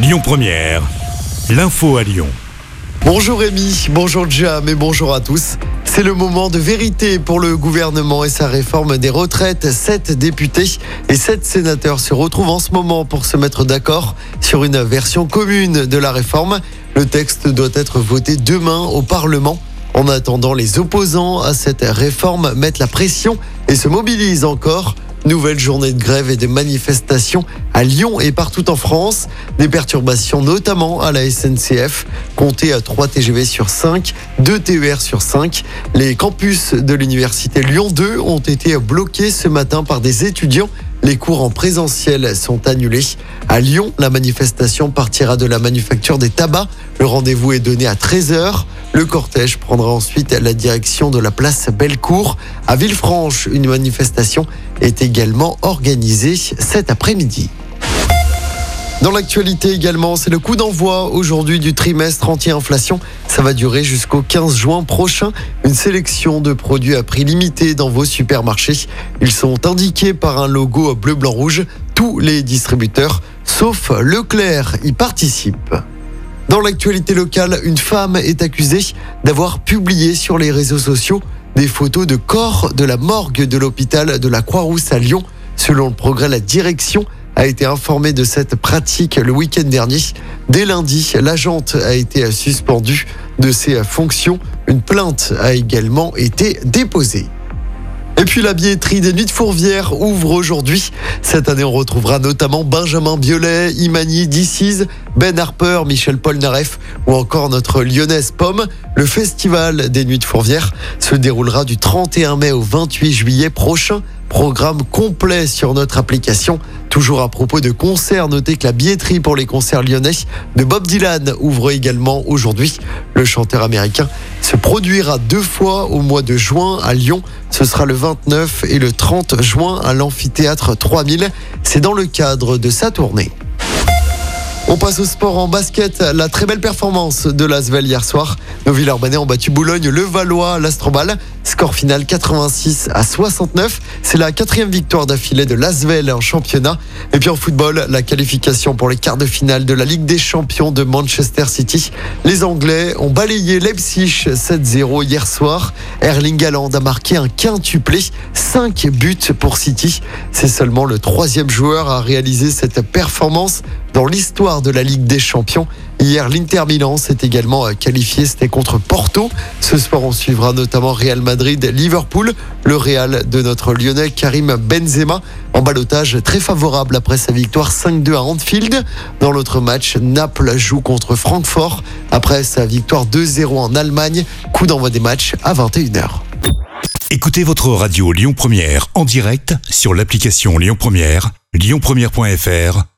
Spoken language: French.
Lyon Première, l'info à Lyon. Bonjour Rémi, bonjour Jam et bonjour à tous. C'est le moment de vérité pour le gouvernement et sa réforme des retraites. Sept députés et sept sénateurs se retrouvent en ce moment pour se mettre d'accord sur une version commune de la réforme. Le texte doit être voté demain au Parlement. En attendant, les opposants à cette réforme mettent la pression et se mobilisent encore. Nouvelle journée de grève et de manifestations à Lyon et partout en France. Des perturbations notamment à la SNCF. Comptez à 3 TGV sur 5, 2 TER sur 5. Les campus de l'université Lyon 2 ont été bloqués ce matin par des étudiants. Les cours en présentiel sont annulés. À Lyon, la manifestation partira de la manufacture des tabacs. Le rendez-vous est donné à 13h. Le cortège prendra ensuite la direction de la place Bellecour. À Villefranche, une manifestation est également organisée cet après-midi. Dans l'actualité également, c'est le coup d'envoi aujourd'hui du trimestre anti-inflation. Ça va durer jusqu'au 15 juin prochain. Une sélection de produits à prix limité dans vos supermarchés. Ils sont indiqués par un logo bleu, blanc, rouge. Tous les distributeurs, sauf Leclerc, y participent. Dans l'actualité locale, une femme est accusée d'avoir publié sur les réseaux sociaux des photos de corps de la morgue de l'hôpital de la Croix-Rousse à Lyon. Selon le progrès, la direction a été informée de cette pratique le week-end dernier. Dès lundi, l'agente a été suspendue de ses fonctions. Une plainte a également été déposée. Et puis la billetterie des Nuits de Fourvière ouvre aujourd'hui. Cette année, on retrouvera notamment Benjamin Biolay, Imani Dicize, Ben Harper, Michel Polnareff ou encore notre lyonnaise Pomme. Le festival des Nuits de Fourvière se déroulera du 31 mai au 28 juillet prochain. Programme complet sur notre application. Toujours à propos de concerts, notez que la billetterie pour les concerts lyonnais de Bob Dylan ouvre également aujourd'hui. Le chanteur américain se produira deux fois au mois de juin à Lyon. Ce sera le 29 et le 30 juin à l'amphithéâtre 3000. C'est dans le cadre de sa tournée. On passe au sport en basket. La très belle performance de l'Asvel hier soir. Nos Villeurbanais ont battu Boulogne, le Valois, l'Astrobal. Score final 86 à 69. C'est la quatrième victoire d'affilée de l'Asvel en championnat. Et puis en football, la qualification pour les quarts de finale de la Ligue des Champions de Manchester City. Les Anglais ont balayé Leipzig 7-0 hier soir. Erling Haaland a marqué un quintuplé, 5 buts pour City. C'est seulement le troisième joueur à réaliser cette performance dans l'histoire de la Ligue des Champions. Hier, l'Inter Milan s'est également euh, qualifié, c'était contre Porto. Ce soir, on suivra notamment Real Madrid, Liverpool, le Real de notre Lyonnais Karim Benzema, en balotage très favorable après sa victoire 5-2 à Anfield. Dans l'autre match, Naples joue contre Francfort après sa victoire 2-0 en Allemagne. Coup d'envoi des matchs à 21h. Écoutez votre radio Lyon Première en direct sur l'application Lyon Première, lyonpremière.fr